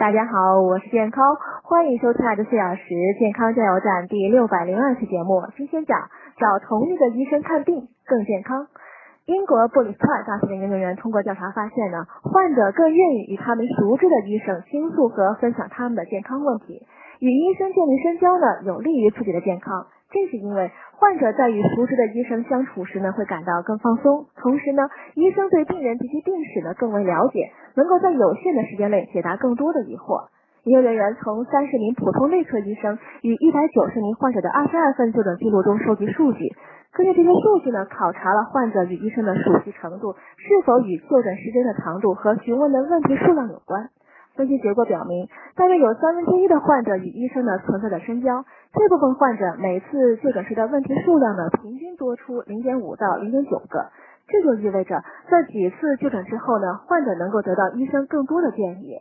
大家好，我是健康，欢迎收听二十四小时健康加油站第六百零二期节目。今天讲找同一个医生看病更健康。英国布里斯托尔大学的研究员通过调查发现呢，患者更愿意与他们熟知的医生倾诉和分享他们的健康问题，与医生建立深交呢，有利于自己的健康。正是因为患者在与熟知的医生相处时呢，会感到更放松，同时呢，医生对病人及其病史呢更为了解，能够在有限的时间内解答更多的疑惑。研究人员从三十名普通内科医生与一百九十名患者的二十二份就诊记录中收集数据，根据这些数据呢，考察了患者与医生的熟悉程度是否与就诊时间的长度和询问的问题数量有关。分析结果表明，大约有三分之一的患者与医生呢存在着深交。这部分患者每次就诊时的问题数量呢，平均多出零点五到零点九个。这就意味着，在几次就诊之后呢，患者能够得到医生更多的建议。